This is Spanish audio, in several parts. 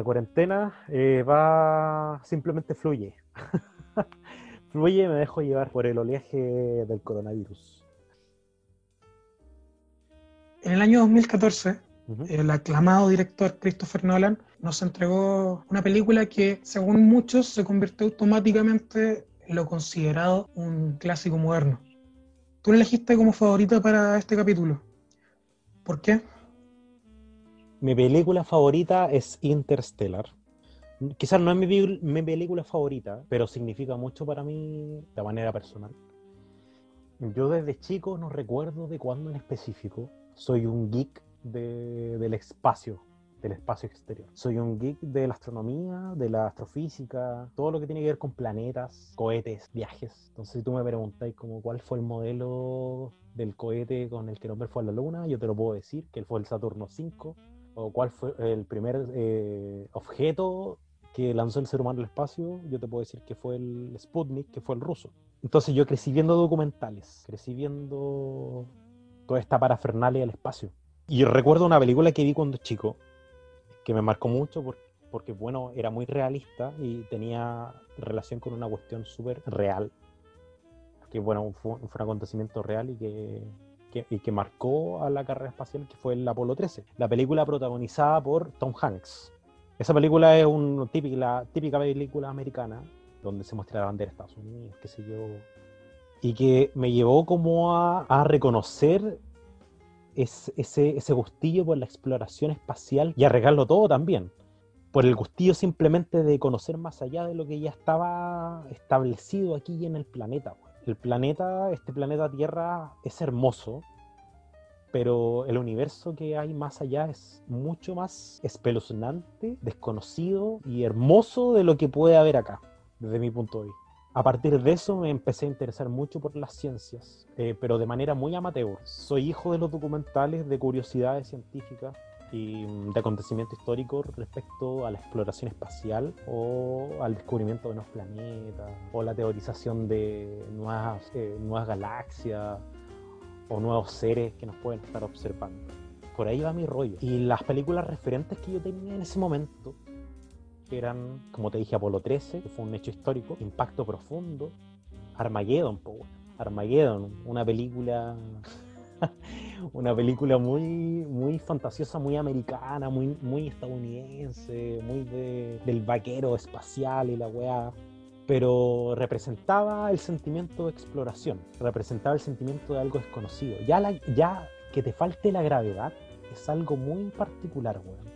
La cuarentena eh, va, simplemente fluye. fluye y me dejo llevar por el oleaje del coronavirus. En el año 2014, Ujú. el aclamado director Christopher Nolan nos entregó una película que, según muchos, se convirtió automáticamente en lo considerado un clásico moderno. Tú la elegiste como favorita para este capítulo. ¿Por qué? Mi película favorita es Interstellar. Quizás no es mi, película favorita, pero significa mucho para mí de manera personal. Yo desde chico no recuerdo de cuándo en específico soy un geek de- del espacio, del espacio exterior. Soy un geek de la astronomía, de la astrofísica, todo lo que tiene que ver con planetas, cohetes, viajes. Entonces, si tú me preguntáis como cuál fue el modelo del cohete con el que el fue a la luna, yo te lo puedo decir, que fue el Saturno 5, o cuál fue el primer eh, objeto que lanzó el ser humano al espacio, yo te puedo decir que fue el Sputnik, que fue el ruso. Entonces yo crecí viendo documentales, crecí viendo toda esta parafernalia del espacio. Y recuerdo una película que vi cuando chico, que me marcó mucho por- porque, bueno, era muy realista y tenía relación con una cuestión súper real. Que, bueno, fue, fue un acontecimiento real y que, y que marcó a la carrera espacial, que fue el Apolo 13. La película protagonizada por Tom Hanks. Esa película es una típica, la típica película americana donde se muestra la bandera de Estados Unidos, qué sé yo. Y que me llevó como a, a reconocer es- ese, gustillo por la exploración espacial y arriesgarlo todo también. Por el gustillo simplemente de conocer más allá de lo que ya estaba establecido aquí en el planeta. güey. El planeta, este planeta Tierra es hermoso, pero el universo que hay más allá es mucho más espeluznante, desconocido y hermoso de lo que puede haber acá, desde mi punto de vista. A partir de eso me empecé a interesar mucho por las ciencias, eh, pero de manera muy amateur. Soy hijo de los documentales de curiosidades científicas y mm, de acontecimiento histórico respecto a la exploración espacial o al descubrimiento de nuevos planetas o la teorización de nuevas, eh, nuevas galaxias o nuevos seres que nos pueden estar observando. Por ahí va mi rollo. Y las películas referentes que yo tenía en ese momento eran, como te dije, Apolo 13, que fue un hecho histórico, Impacto Profundo, Armageddon, po. Armageddon, una película una película muy muy fantasiosa, muy americana, muy muy estadounidense, muy de- del vaquero espacial y la weá, pero representaba el sentimiento de exploración, representaba el sentimiento de algo desconocido. Ya la, ya que te falte la gravedad es algo muy particular, weón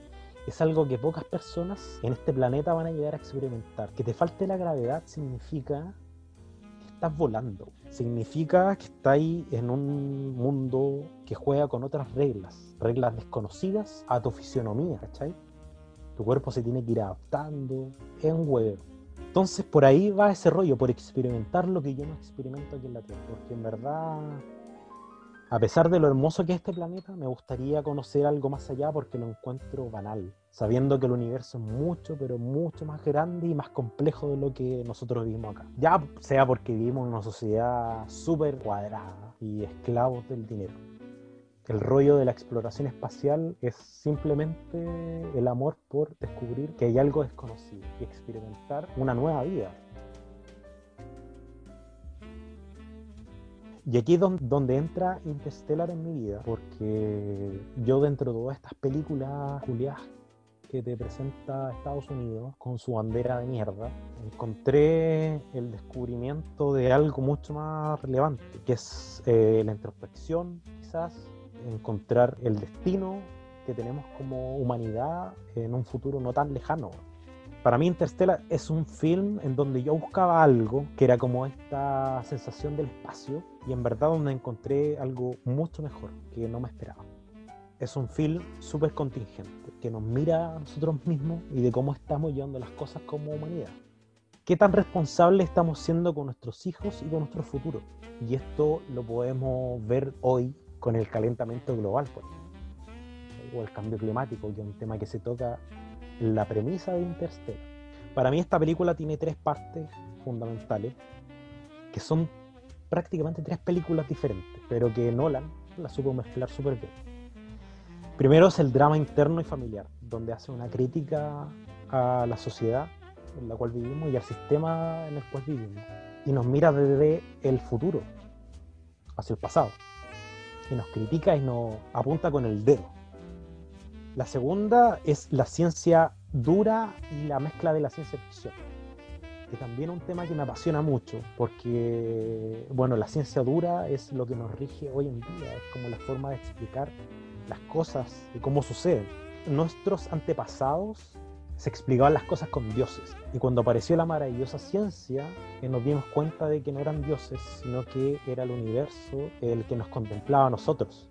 es algo que pocas personas en este planeta van a llegar a experimentar. Que te falte la gravedad significa que estás volando. Significa que estás en un mundo que juega con otras reglas. Reglas desconocidas a tu fisionomía, ¿cachai? Tu cuerpo se tiene que ir adaptando. Es un huevo. Entonces por ahí va ese rollo, por experimentar lo que yo no experimento aquí en la Tierra. Porque en verdad a pesar de lo hermoso que es este planeta, me gustaría conocer algo más allá porque lo encuentro banal, sabiendo que el universo es mucho, pero mucho más grande y más complejo de lo que nosotros vivimos acá. Ya sea porque vivimos en una sociedad súper cuadrada y esclavos del dinero. El rollo de la exploración espacial es simplemente el amor por descubrir que hay algo desconocido y experimentar una nueva vida. Y aquí es don- donde entra Interstellar en mi vida, porque yo dentro de todas estas películas culiadas que te presenta Estados Unidos con su bandera de mierda, encontré el descubrimiento de algo mucho más relevante, que es eh, la introspección, quizás, encontrar el destino que tenemos como humanidad en un futuro no tan lejano. Para mí Interstellar es un film en donde yo buscaba algo que era como esta sensación del espacio y en verdad donde encontré algo mucho mejor que no me esperaba. Es un film súper contingente que nos mira a nosotros mismos y de cómo estamos llevando las cosas como humanidad. ¿Qué tan responsables estamos siendo con nuestros hijos y con nuestro futuro? Y esto lo podemos ver hoy con el calentamiento global pues, o el cambio climático, que es un tema que se toca la premisa de Interstellar. Para mí esta película tiene tres partes fundamentales, que son prácticamente tres películas diferentes, pero que Nolan la supo mezclar súper bien. Primero es el drama interno y familiar, donde hace una crítica a la sociedad en la cual vivimos y al sistema en el cual vivimos. Y nos mira desde el futuro, hacia el pasado. Y nos critica y nos apunta con el dedo. La segunda es la ciencia dura y la mezcla de la ciencia ficción. Que también es un tema que me apasiona mucho, porque, bueno, la ciencia dura es lo que nos rige hoy en día, es como la forma de explicar las cosas y cómo suceden. Nuestros antepasados se explicaban las cosas con dioses. Y cuando apareció la maravillosa ciencia, eh, nos dimos cuenta de que no eran dioses, sino que era el universo el que nos contemplaba a nosotros.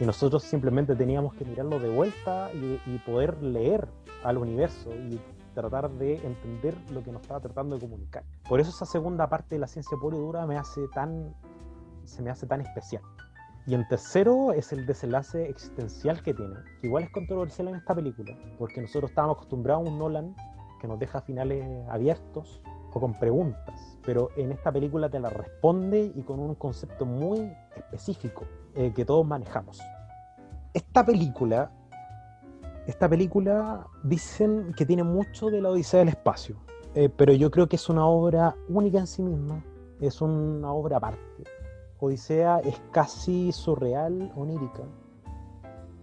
Y nosotros simplemente teníamos que mirarlo de vuelta y, poder leer al universo y tratar de entender lo que nos estaba tratando de comunicar. Por eso esa segunda parte de la ciencia pura y dura me hace tan, se me hace tan especial. Y en tercero es el desenlace existencial que tiene, que igual es controversial en esta película, porque nosotros estábamos acostumbrados a un Nolan que nos deja finales abiertos o con preguntas, pero en esta película te la responde y con un concepto muy específico eh, que todos manejamos. Esta película, esta película dicen que tiene mucho de la Odisea del Espacio, eh, pero yo creo que es una obra única en sí misma, es una obra aparte Odisea es casi surreal, onírica.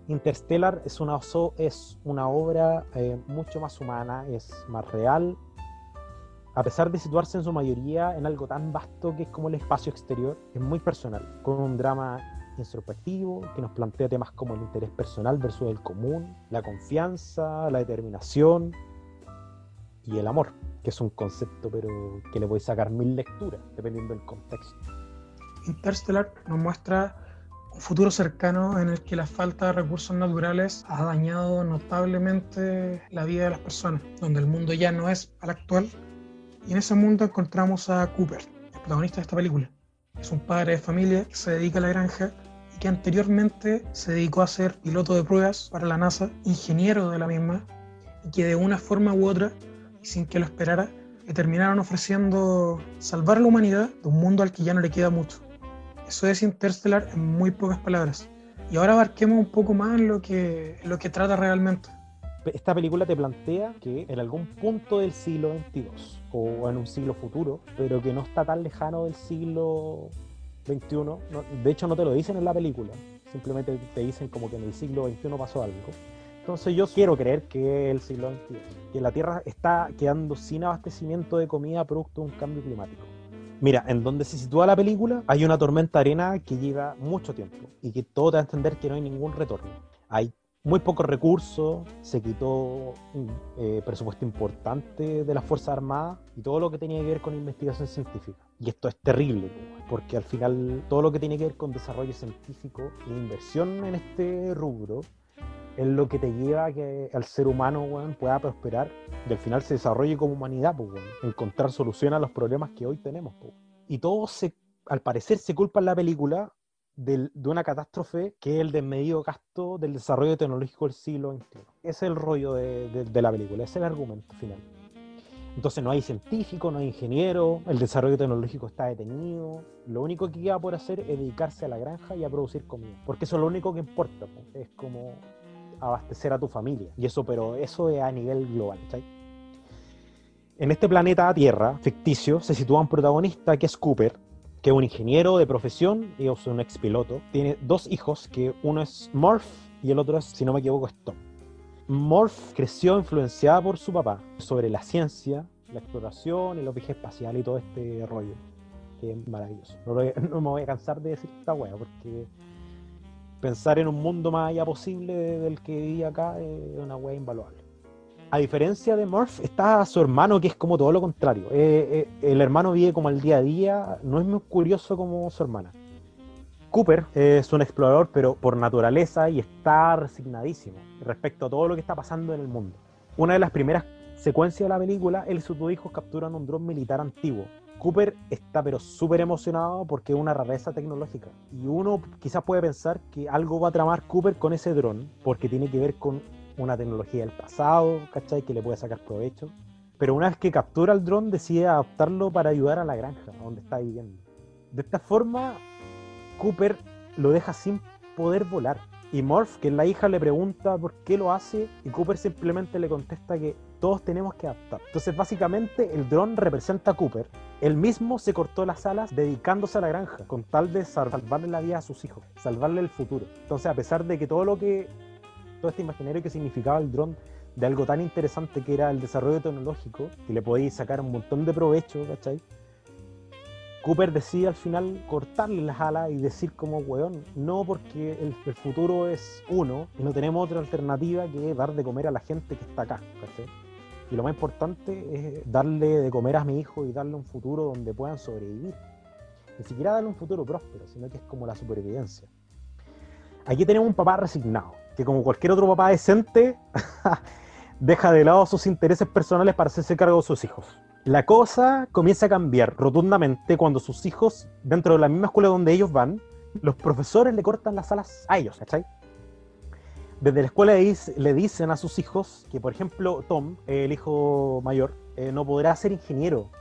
Interstellar es una, es una obra eh, mucho más humana, es más real, a pesar de situarse en su mayoría en algo tan vasto que es como el espacio exterior, es muy personal, con un drama introspectivo que nos plantea temas como el interés personal versus el común, la confianza, la determinación y el amor, que es un concepto pero que le voy a sacar mil lecturas dependiendo del contexto. Interstellar nos muestra un futuro cercano en el que la falta de recursos naturales ha dañado notablemente la vida de las personas, donde el mundo ya no es al actual. Y en ese mundo encontramos a Cooper, el protagonista de esta película. Es un padre de familia que se dedica a la granja y que anteriormente se dedicó a ser piloto de pruebas para la NASA, ingeniero de la misma, y que de una forma u otra, sin que lo esperara, le terminaron ofreciendo salvar a la humanidad de un mundo al que ya no le queda mucho. Eso es Interstellar en muy pocas palabras. Y ahora abarquemos un poco más lo que, lo que trata realmente. Esta película te plantea que en algún punto del siglo XXII o en un siglo futuro, pero que no está tan lejano del siglo XXI, de hecho no te lo dicen en la película, simplemente te dicen como que en el siglo XXI pasó algo. Entonces yo quiero creer que el siglo XXI, que la Tierra está quedando sin abastecimiento de comida producto de un cambio climático. Mira, en donde se sitúa la película hay una tormenta arena que lleva mucho tiempo y que todo te da a entender que no hay ningún retorno. Hay muy pocos recursos, se quitó un eh, presupuesto importante de las Fuerzas Armadas y todo lo que tenía que ver con investigación científica. Y esto es terrible, porque al final todo lo que tiene que ver con desarrollo científico e inversión en este rubro es lo que te lleva a que el ser humano pueda prosperar y al final se desarrolle como humanidad, pues, encontrar solución a los problemas que hoy tenemos. Pues. Y todo se, al parecer se culpa en la película de, una catástrofe que es el desmedido gasto del desarrollo tecnológico del siglo XXI. Ese es el rollo de la película, ese es el argumento final. Entonces no hay científico, no hay ingeniero, el desarrollo tecnológico está detenido. Lo único que queda por hacer es dedicarse a la granja y a producir comida, porque eso es lo único que importa. Es como abastecer a tu familia. Y eso, pero eso es a nivel global. ¿sí? En este planeta Tierra, ficticio, se sitúa un protagonista que es Cooper, que es un ingeniero de profesión y es un ex piloto. Tiene dos hijos, que uno es Morph y el otro es, si no me equivoco, es Tom. Morph creció influenciada por su papá sobre la ciencia, la exploración y los viajes espaciales y todo este rollo, que es maravilloso. No, no me voy a cansar de decir esta wea, porque pensar en un mundo más allá posible del que vivía acá es una wea invaluable. A diferencia de Murph, está su hermano, que es como todo lo contrario. Eh, eh, el hermano vive como el día a día, no es muy curioso como su hermana. Cooper es un explorador, pero por naturaleza y está resignadísimo respecto a todo lo que está pasando en el mundo. Una de las primeras secuencias de la película, él y sus dos hijos capturan un dron militar antiguo. Cooper está pero súper emocionado porque es una rareza tecnológica. Y uno quizás puede pensar que algo va a tramar Cooper con ese dron, porque tiene que ver con una tecnología del pasado, ¿cachai? Que le puede sacar provecho. Pero una vez que captura el dron, decide adaptarlo para ayudar a la granja, donde está viviendo. De esta forma, Cooper lo deja sin poder volar. Y Morph, que es la hija, le pregunta por qué lo hace y Cooper simplemente le contesta que todos tenemos que adaptar. Entonces, básicamente, el dron representa a Cooper. Él mismo se cortó las alas dedicándose a la granja, con tal de salvarle la vida a sus hijos, salvarle el futuro. Entonces, a pesar de que todo lo que, todo este imaginario que significaba el dron, de algo tan interesante que era el desarrollo tecnológico, que le podéis sacar un montón de provecho, ¿cachai? Cooper decide al final cortarle las alas y decir como, weón, no porque el, el, futuro es uno y no tenemos otra alternativa que dar de comer a la gente que está acá, ¿cachai? Y lo más importante es darle de comer a mi hijo y darle un futuro donde puedan sobrevivir. Ni siquiera darle un futuro próspero, sino que es como la supervivencia. Aquí tenemos un papá resignado, que como cualquier otro papá decente, deja de lado sus intereses personales para hacerse cargo de sus hijos. La cosa comienza a cambiar rotundamente cuando sus hijos, dentro de la misma escuela donde ellos van, los profesores le cortan las alas a ellos, ¿cachai? Desde la escuela le dicen a sus hijos que, por ejemplo, Tom, el hijo mayor, eh, no podrá ser ingeniero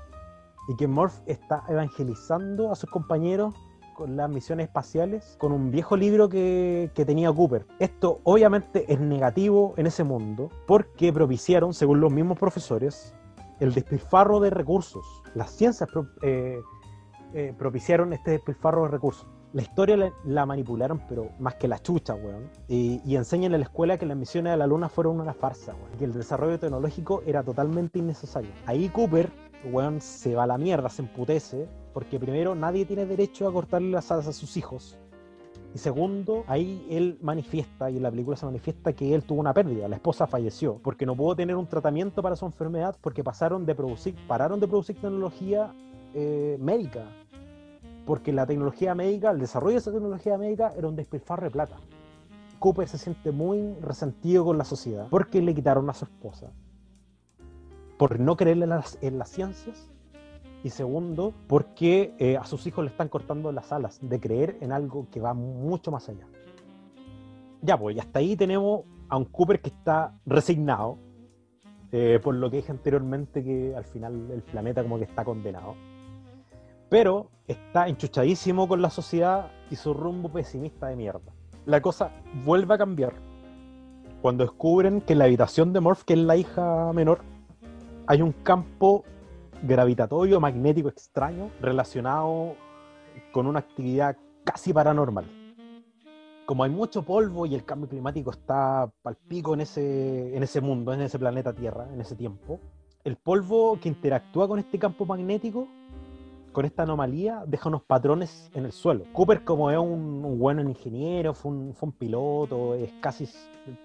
y que Morph está evangelizando a sus compañeros con las misiones espaciales con un viejo libro que, que, tenía Cooper. Esto obviamente es negativo en ese mundo porque propiciaron, según los mismos profesores, el despilfarro de recursos. Las ciencias pro, eh, eh, propiciaron este despilfarro de recursos. La historia la, la, manipularon, pero más que la chucha, weón. Y, y, enseñan en la escuela que las misiones a la luna fueron una farsa, weón. Que el desarrollo tecnológico era totalmente innecesario. Ahí Cooper, weón, se va a la mierda, se emputece, porque primero nadie tiene derecho a cortarle las alas a sus hijos. Y segundo, ahí él manifiesta, y en la película se manifiesta que él tuvo una pérdida, la esposa falleció, porque no pudo tener un tratamiento para su enfermedad, porque pasaron de producir, pararon de producir tecnología eh, médica, porque la tecnología médica, el desarrollo de esa tecnología médica era un despilfarro de plata. Cooper se siente muy resentido con la sociedad porque le quitaron a su esposa, por no creerle en las, en las ciencias y segundo, porque eh, a sus hijos le están cortando las alas de creer en algo que va mucho más allá. Ya, pues, y hasta ahí tenemos a un Cooper que está resignado, eh, por lo que dije anteriormente, que al final el planeta como que está condenado. Pero está enchuchadísimo con la sociedad y su rumbo pesimista de mierda. La cosa vuelve a cambiar cuando descubren que en la habitación de Morph, que es la hija menor, hay un campo gravitatorio magnético extraño relacionado con una actividad casi paranormal. Como hay mucho polvo y el cambio climático está palpico en ese, en ese mundo, en ese planeta Tierra, en ese tiempo, el polvo que interactúa con este campo magnético, con esta anomalía, deja unos patrones en el suelo. Cooper, como es un, un buen ingeniero, fue un, fue un, piloto, es casi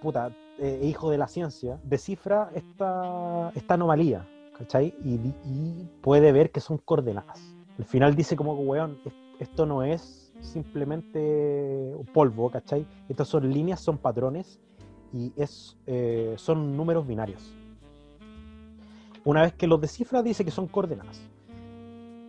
puta, eh, hijo de la ciencia, descifra esta, esta anomalía ¿cachai? Y, y, puede ver que son coordenadas. Al final dice como, weón, esto no es simplemente polvo, ¿cachai? Estas son líneas, son patrones y es, eh, son números binarios. Una vez que los descifra, dice que son coordenadas.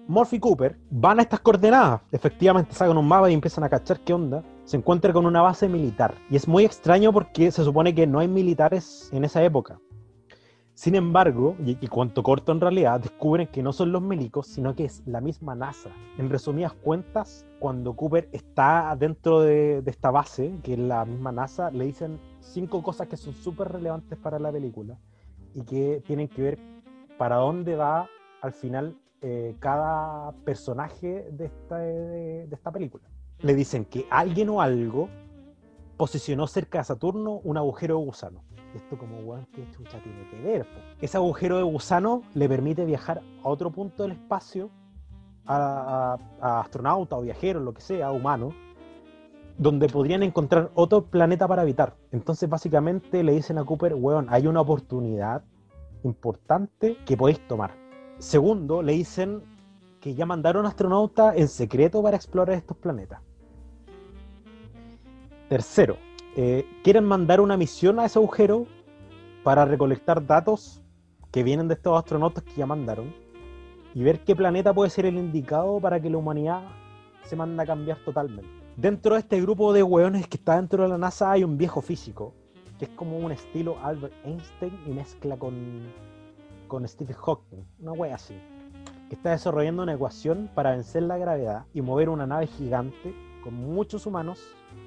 Morphy Cooper van a estas coordenadas, efectivamente sacan un mapa y empiezan a cachar qué onda. Se encuentra con una base militar. Y es muy extraño porque se supone que no hay militares en esa época. Sin embargo, y, y, cuanto corto en realidad, descubren que no son los milicos, sino que es la misma NASA. En resumidas cuentas, cuando Cooper está dentro de, de esta base, que es la misma NASA, le dicen cinco cosas que son súper relevantes para la película y que tienen que ver para dónde va al final eh, cada personaje de esta, de, de esta película. Le dicen que alguien o algo posicionó cerca de Saturno un agujero de gusano esto como, weón, ¿qué chucha tiene que ver? Po? Ese agujero de gusano le permite viajar a otro punto del espacio a, a, a astronautas o viajeros, lo que sea, humanos, donde podrían encontrar otro planeta para habitar. Entonces, básicamente le dicen a Cooper, weón, hay una oportunidad importante que podéis tomar. Segundo, le dicen que ya mandaron astronautas en secreto para explorar estos planetas. Tercero, eh, quieren mandar una misión a ese agujero para recolectar datos que vienen de estos astronautas que ya mandaron y ver qué planeta puede ser el indicado para que la humanidad se manda a cambiar totalmente. Dentro de este grupo de hueones que está dentro de la NASA hay un viejo físico, que es como un estilo Albert Einstein y mezcla con, con Stephen Hawking, una wea así, que está desarrollando una ecuación para vencer la gravedad y mover una nave gigante con muchos humanos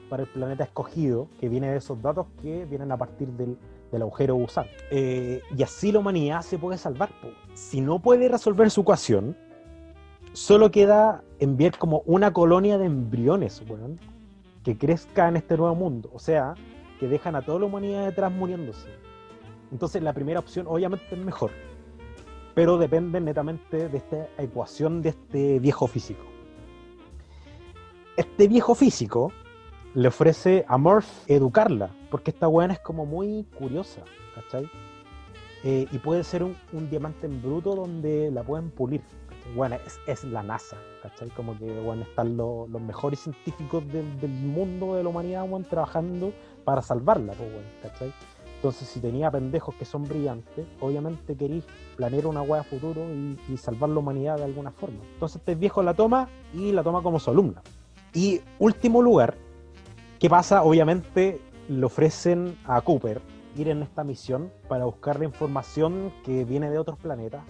para el planeta escogido, que viene de esos datos que vienen a partir del, del agujero gusano. Eh, y así la humanidad se puede salvar. Si no puede resolver su ecuación, solo queda enviar como una colonia de embriones, que crezca en este nuevo mundo. O sea, que dejan a toda la humanidad detrás muriéndose. Entonces la primera opción obviamente es mejor, pero depende netamente de esta ecuación de este viejo físico. Este viejo físico le ofrece a Murph educarla, porque esta weona es como muy curiosa, ¿cachai? Eh, y puede ser un, diamante en bruto donde la pueden pulir. Bueno, es, la NASA, ¿cachai? Como que bueno, están lo- los mejores científicos del, mundo, de la humanidad, weón, trabajando para salvarla, pues, weón, ¿cachai? Entonces, si tenía pendejos que son brillantes, obviamente queréis planear una a futuro y, y salvar la humanidad de alguna forma. Entonces, este viejo la toma y la toma como su alumna. Y último lugar, ¿qué pasa? Obviamente le ofrecen a Cooper ir en esta misión para buscar la información que viene de otros planetas,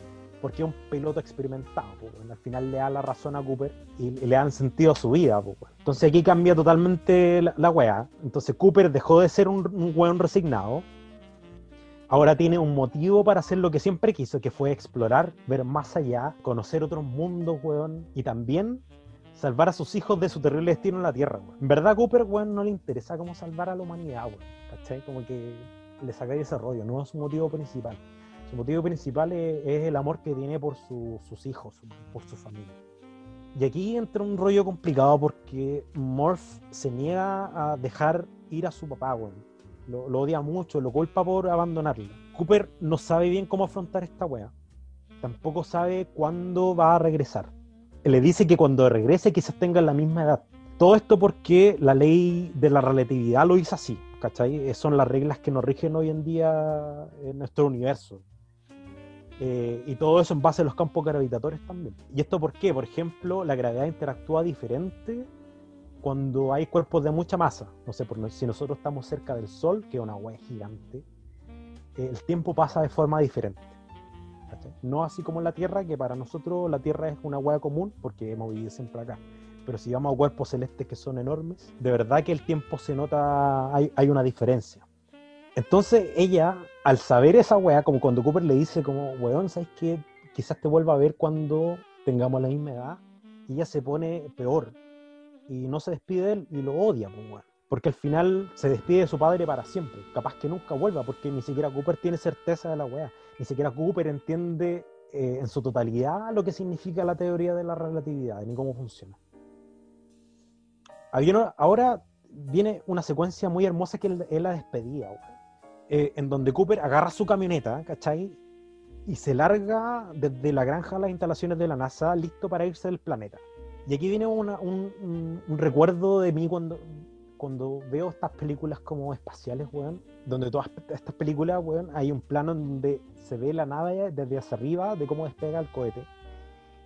porque es un piloto experimentado. weón. Al final le da la razón a Cooper y le dan sentido a su vida. weón. Entonces aquí cambia totalmente la, la weá. Entonces Cooper dejó de ser un, un weón resignado. Ahora tiene un motivo para hacer lo que siempre quiso, que fue explorar, ver más allá, conocer otros mundos, weón, y también salvar a sus hijos de su terrible destino en la Tierra, weón. En verdad, Cooper, weón, no le interesa cómo salvar a la humanidad, weón. ¿Cachai? Como que le sacáis ese rollo, no es su motivo principal. Su motivo principal es, el amor que tiene por su- sus hijos, por su familia. Y aquí entra un rollo complicado porque Morph se niega a dejar ir a su papá, weón. Lo, odia mucho, lo culpa por abandonarlo. Cooper no sabe bien cómo afrontar esta wea. Tampoco sabe cuándo va a regresar. Le dice que cuando regrese quizás tenga la misma edad. Todo esto porque la ley de la relatividad lo hizo así, ¿cachai? Eh, Son las reglas que nos rigen hoy en día en nuestro universo. Eh, y todo eso en base a los campos gravitatorios también. ¿Y esto por qué? Por ejemplo, la gravedad interactúa diferente cuando hay cuerpos de mucha masa. No sé, por si nosotros estamos cerca del Sol, que es una hueá gigante, el tiempo pasa de forma diferente. No así como en la Tierra, que para nosotros la Tierra es una hueá común, porque hemos vivido siempre acá. Pero si vamos a cuerpos celestes que son enormes, de verdad que el tiempo se nota, hay, hay una diferencia. Entonces ella, al saber esa weá, como cuando Cooper le dice como, weón, ¿sabes qué? Quizás te vuelva a ver cuando tengamos la misma edad. Y ella se pone peor. Y no se despide de él y lo odia, pues. Porque al final se despide de su padre para siempre. Capaz que nunca vuelva, porque ni siquiera Cooper tiene certeza de la weá. Ni siquiera Cooper entiende eh, en su totalidad lo que significa la teoría de la relatividad, ni cómo funciona. Ahora viene una secuencia muy hermosa que es la despedida, eh, en donde Cooper agarra su camioneta, ¿cachai? Y se larga desde la granja a las instalaciones de la NASA, listo para irse del planeta. Y aquí viene una- un, un- un recuerdo de mí cuando, cuando veo estas películas como espaciales, weón, donde todas estas películas, weón, hay un plano en donde se ve la nave desde hacia arriba de cómo despega el cohete.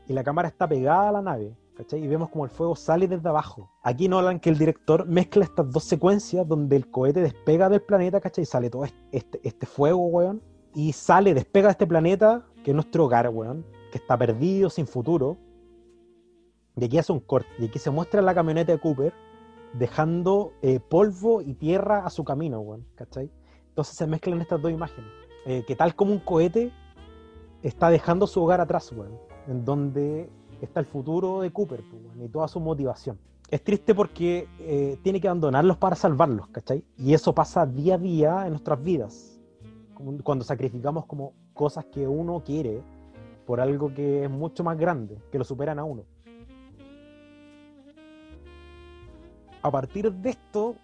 Y la cámara está pegada a la nave, ¿cachai? Y vemos como el fuego sale desde abajo. Aquí Nolan, que el director, mezcla estas dos secuencias donde el cohete despega del planeta, ¿cachai? Y sale todo este, este, este fuego, weón. Y sale, despega de este planeta, que es nuestro hogar, weón. Que está perdido, sin futuro. Y aquí hace un corte. Y aquí se muestra la camioneta de Cooper dejando eh, polvo y tierra a su camino, weón. ¿Cachai? Entonces se mezclan estas dos imágenes. Eh, que tal como un cohete está dejando su hogar atrás, weón. En donde está el futuro de Cooper pues, y toda su motivación. Es triste porque eh, tiene que abandonarlos para salvarlos, ¿cachai? Y eso pasa día a día en nuestras vidas. Cuando sacrificamos como cosas que uno quiere por algo que es mucho más grande, que lo superan a uno. A partir de esto,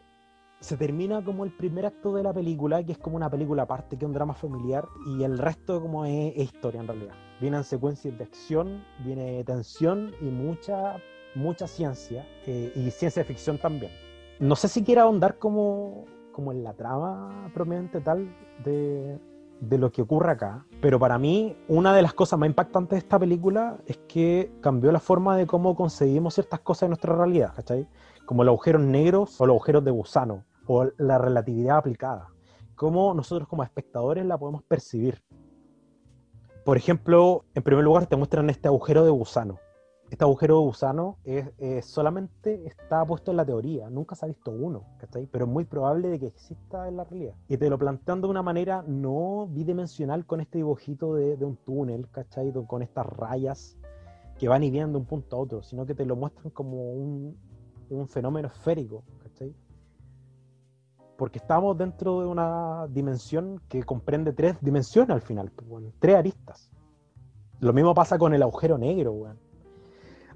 se termina como el primer acto de la película, que es como una película aparte, que es un drama familiar, y el resto como es, historia en realidad. Vienen secuencias de acción, viene tensión y mucha, mucha ciencia, eh, y ciencia ficción también. No sé si quiera ahondar como, como en la trama propiamente tal de, lo que ocurre acá, pero para mí una de las cosas más impactantes de esta película es que cambió la forma de cómo concebimos ciertas cosas en nuestra realidad, ¿cachai? Como los agujeros negros o los agujeros de gusano, o la relatividad aplicada. Cómo nosotros como espectadores la podemos percibir. Por ejemplo, en primer lugar te muestran este agujero de gusano. este agujero de gusano es, solamente está puesto en la teoría, nunca se ha visto uno, ¿cachai? Pero es muy probable de que exista en la realidad. Y te lo plantean de una manera no bidimensional con este dibujito de, de un túnel, ¿cachai? Con estas rayas que van y vienen de un punto a otro, sino que te lo muestran como un, un fenómeno esférico, ¿cachai? Porque estamos dentro de una dimensión que comprende tres dimensiones al final, pues, tres aristas. Lo mismo pasa con el agujero negro, weón.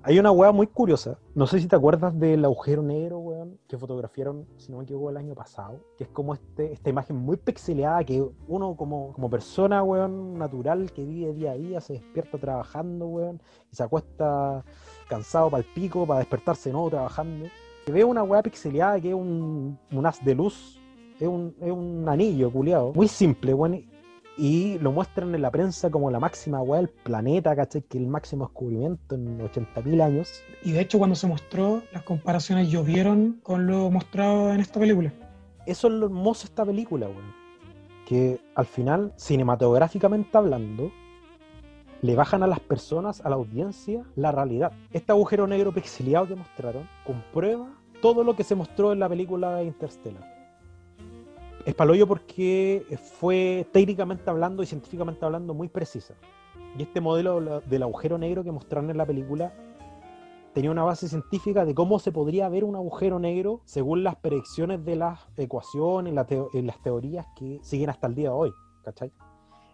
Hay una weá muy curiosa. No sé si te acuerdas del agujero negro, weón, que fotografiaron, si no me equivoco, el año pasado. Que es como este, esta imagen muy pixeleada que uno como, como persona, weón, natural, que vive día a día, se despierta trabajando, weón, y se acuesta cansado para el pico, para despertarse de nuevo trabajando. Que ve una weá pixeleada que es un, un haz de luz, es un, es un anillo, culiado. Muy simple, weón. Y lo muestran en la prensa como la máxima weá del planeta, ¿cachai? Que el máximo descubrimiento en 80.000 años. Y de hecho, cuando se mostró, las comparaciones llovieron con lo mostrado en esta película. Eso es lo hermoso de esta película, weón. Que al final, cinematográficamente hablando, le bajan a las personas, a la audiencia, la realidad. Este agujero negro pixeleado que mostraron comprueba todo lo que se mostró en la película de Interstellar. Es paloyo porque fue técnicamente hablando y científicamente hablando muy precisa. Y este modelo del agujero negro que mostraron en la película tenía una base científica de cómo se podría ver un agujero negro según las predicciones de las ecuaciones, la teo- las teorías que siguen hasta el día de hoy. ¿cachai?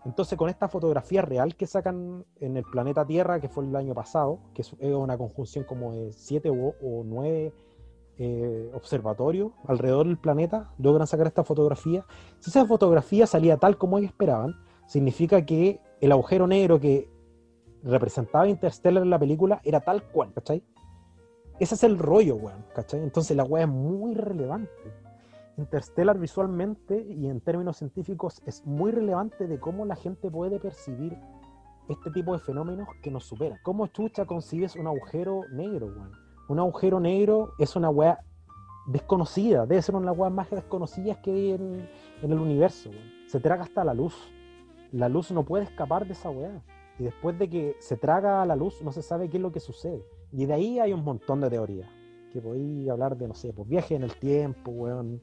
Entonces, con esta fotografía real que sacan en el planeta Tierra, que fue el año pasado, que es una conjunción como de siete o, o nueve eh, observatorios alrededor del planeta, logran sacar esta fotografía. Si esa fotografía salía tal como ellos esperaban, significa que el agujero negro que representaba Interstellar en la película era tal cual, ¿cachai? Ese es el rollo, weón, ¿cachai? Entonces la weá es muy relevante. Interstellar visualmente y en términos científicos es muy relevante de cómo la gente puede percibir este tipo de fenómenos que nos superan. ¿Cómo chucha concibes un agujero negro, weón? Un agujero negro es una weá desconocida, debe ser una de las weas más desconocidas que hay en, el universo. Se traga hasta la luz. La luz no puede escapar de esa weá. Y después de que se traga la luz, no se sabe qué es lo que sucede. Y de ahí hay un montón de teorías. Que podéis hablar de, no sé, pues viaje en el tiempo, weón,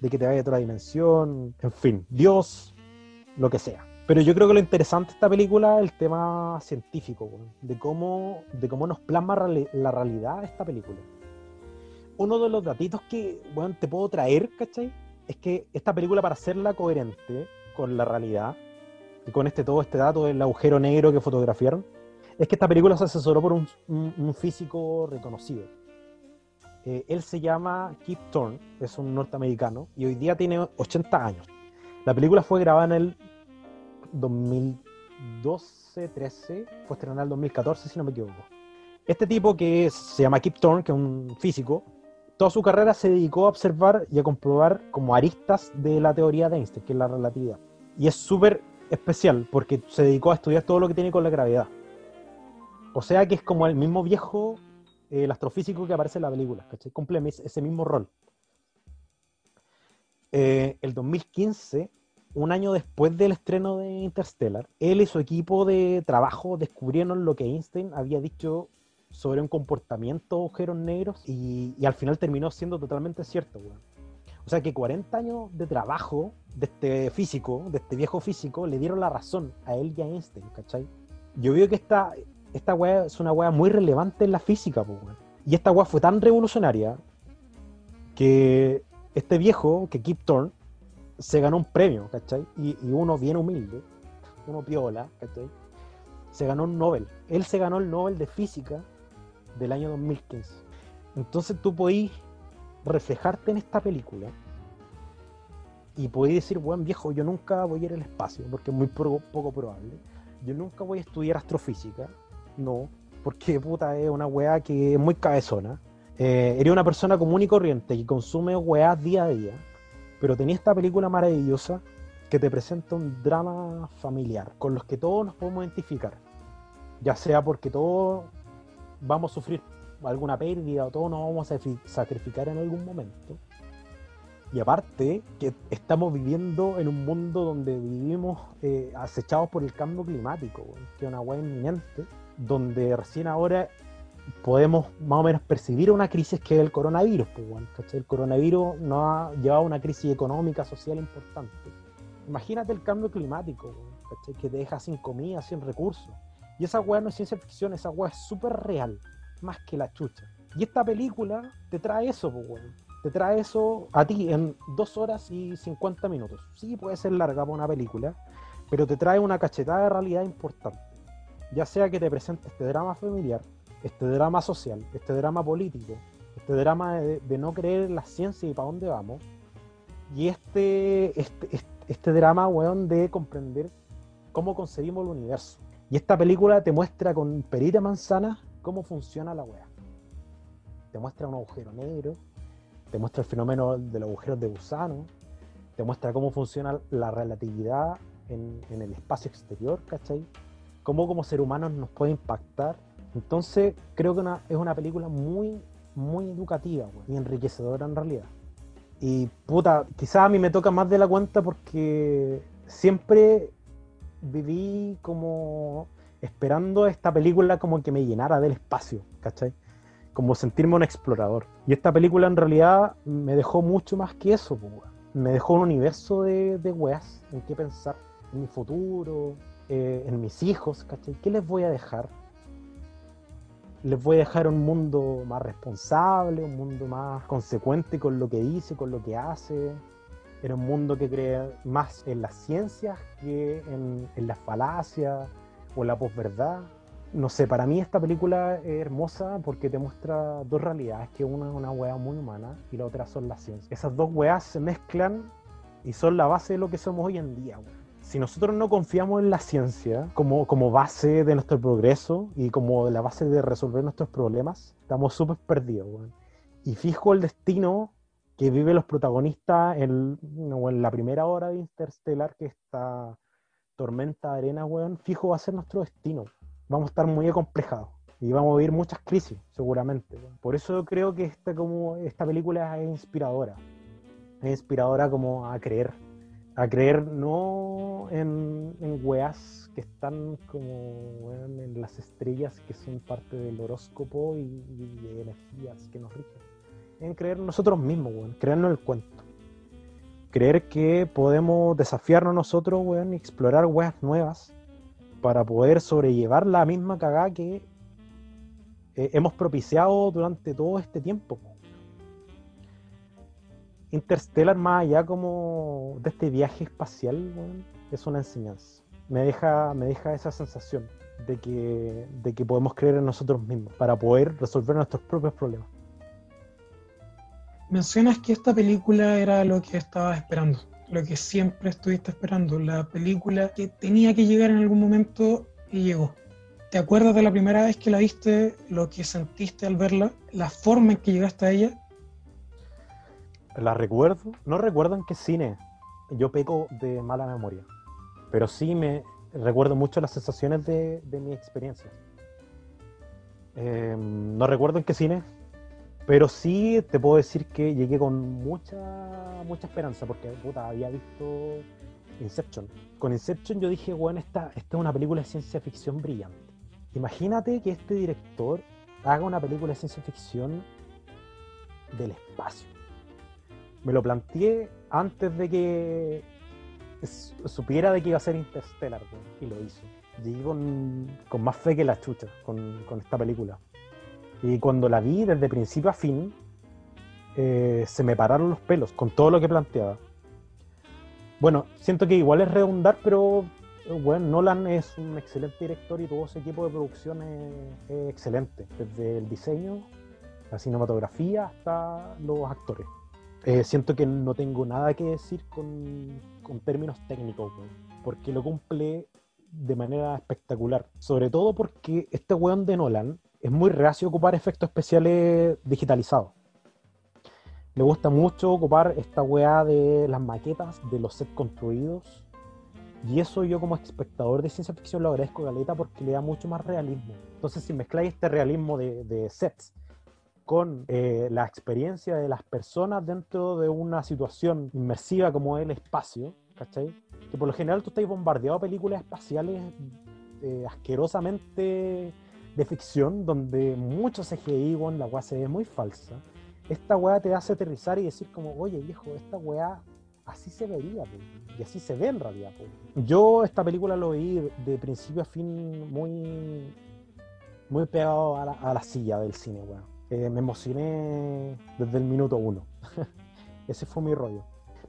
de que te vaya a otra dimensión, en fin, Dios, lo que sea. Pero yo creo que lo interesante de esta película es el tema científico, de cómo, de cómo nos plasma la realidad esta película. Uno de los datitos que, weón, te puedo traer, ¿cachai? Es que esta película, para hacerla coherente con la realidad, y con este todo este dato del agujero negro que fotografiaron, es que esta película se asesoró por un, físico reconocido. Eh, él se llama Kip Thorne, es un norteamericano, y hoy día tiene 80 años. La película fue grabada en el 2012-13, fue estrenada en el 2014, si no me equivoco. Este tipo que se llama Kip Thorne, que es un físico, toda su carrera se dedicó a observar y a comprobar como aristas de la teoría de Einstein, que es la relatividad. Y es súper especial porque se dedicó a estudiar todo lo que tiene con la gravedad. O sea que es como el mismo viejo, eh, astrofísico que aparece en la película, ¿cachai? Cumple ese mismo rol. Eh, el 2015, un año después del estreno de Interstellar, él y su equipo de trabajo descubrieron lo que Einstein había dicho sobre un comportamiento de agujeros negros y, y al final terminó siendo totalmente cierto. O sea que 40 años de trabajo de este físico, de este viejo físico, le dieron la razón a él y a Einstein, ¿cachai? Yo veo que esta, esta weá es una weá muy relevante en la física, weón. Y esta weá fue tan revolucionaria que este viejo, que Kip Thorne, se ganó un premio, ¿cachai? Y, y uno bien humilde, uno piola, ¿cachai? Se ganó un Nobel. Él se ganó el Nobel de Física del año 2015. Entonces tú podís reflejarte en esta película y podéis decir, buen viejo, yo nunca voy a ir al espacio, porque es muy pro- poco probable. Yo nunca voy a estudiar astrofísica, no, porque puta es una weá que es muy cabezona. Eh, eres una persona común y corriente que consume weás día a día, pero tenía esta película maravillosa que te presenta un drama familiar con los que todos nos podemos identificar, ya sea porque todos vamos a sufrir alguna pérdida o todos nos vamos a sacrifi- sacrificar en algún momento. Y aparte, que estamos viviendo en un mundo donde vivimos eh, acechados por el cambio climático, que es una hueá inminente, donde recién ahora podemos más o menos percibir una crisis que es el coronavirus. Pues, bueno, El coronavirus nos ha llevado a una crisis económica, social importante. Imagínate el cambio climático, que te deja sin comida, sin recursos. Y esa weá no es ciencia ficción, esa weá es súper real, más que la chucha. Y esta película te trae eso, pues, bueno. Te trae eso a ti en dos horas y 50 minutos. Sí, puede ser larga para una película, pero te trae una cachetada de realidad importante. Ya sea que te presente este drama familiar, este drama social, este drama político, este drama de, no creer en la ciencia y para dónde vamos, y este, este, este, este drama, weón, de comprender cómo concebimos el universo. Y esta película te muestra con perita manzana cómo funciona la weá. Te muestra un agujero negro, te muestra el fenómeno de los agujeros de gusano, te muestra cómo funciona la relatividad en, el espacio exterior, ¿cachai? Cómo como ser humanos nos puede impactar. Entonces, creo que es una película muy, muy educativa y enriquecedora en realidad. Y puta, quizás a mí me toca más de la cuenta porque siempre viví como esperando esta película como que me llenara del espacio, ¿cachai? Como sentirme un explorador. Y esta película en realidad me dejó mucho más que eso, me dejó un universo de, de weas en qué pensar, en mi futuro, eh, en mis hijos, ¿cachai? ¿Qué les voy a dejar? Les voy a dejar un mundo más responsable, un mundo más consecuente con lo que dice, con lo que hace, era un mundo que cree más en las ciencias que en, en las falacias o la posverdad. No sé, para mí esta película es hermosa porque te muestra dos realidades, que una es una wea muy humana y la otra son las ciencias. Esas dos weas se mezclan y son la base de lo que somos hoy en día. Si nosotros no confiamos en la ciencia como, como base de nuestro progreso y como la base de resolver nuestros problemas, estamos súper perdidos. Y fijo el destino que viven los protagonistas en, en la primera hora de Interstellar, que esta tormenta de arena, weón, fijo va a ser nuestro destino. Vamos a estar muy acomplejados y vamos a vivir muchas crisis, seguramente. Por eso creo que esta, como, esta película es inspiradora. Es inspiradora como a creer. A creer no en, en weas que están como en las estrellas que son parte del horóscopo y, de energías que nos rigen en creer nosotros mismos, weón, creernos el cuento. Creer que podemos desafiarnos nosotros, weón, y explorar weas nuevas para poder sobrellevar la misma cagada que eh, hemos propiciado durante todo este tiempo. Interstellar, más allá como de este viaje espacial, weón, es una enseñanza. Me deja, me deja esa sensación de que, de que podemos creer en nosotros mismos para poder resolver nuestros propios problemas. Mencionas que esta película era lo que estabas esperando, lo que siempre estuviste esperando, la película que tenía que llegar en algún momento y llegó. ¿Te acuerdas de la primera vez que la viste, lo que sentiste al verla, la forma en que llegaste a ella? La recuerdo, no recuerdo en qué cine, yo peco de mala memoria, pero sí me recuerdo mucho las sensaciones de, mi experiencia. Em, no recuerdo en qué cine, pero sí te puedo decir que llegué con mucha, mucha esperanza, porque puta, había visto Inception. Con Inception yo dije, bueno, esta, esta es una película de ciencia ficción brillante. Imagínate que este director haga una película de ciencia ficción del espacio. Me lo planteé antes de que supiera de que iba a ser Interstellar, y lo hizo. Llegué con, con, más fe que la chucha con, con esta película. Y cuando la vi desde principio a fin, eh, se me pararon los pelos con todo lo que planteaba. Bueno, siento que igual es redundar, pero bueno, Nolan es un excelente director y todo ese equipo de producción es, excelente, desde el diseño, la cinematografía hasta los actores. Eh, siento que no tengo nada que decir con, con términos técnicos, porque lo cumple de manera espectacular. Sobre todo porque este weón de Nolan es muy reacio ocupar efectos especiales digitalizados. Le gusta mucho ocupar esta weá de las maquetas, de los sets construidos. Y eso yo como espectador de ciencia ficción lo agradezco Galeta porque le da mucho más realismo. Entonces si mezcláis este realismo de, sets con eh, la experiencia de las personas dentro de una situación inmersiva como el espacio, ¿cachai? Que por lo general tú estás bombardeado de películas espaciales eh, asquerosamente de ficción donde mucho CGI, weón, la weá se ve muy falsa, esta weá te hace aterrizar y decir como, oye viejo, esta weá así se vería, po, y así se ve en realidad. po. Yo esta película lo vi de principio a fin muy, muy pegado a la, a la silla del cine, weón. Eh, me emocioné desde el minuto uno. Ese fue mi rollo.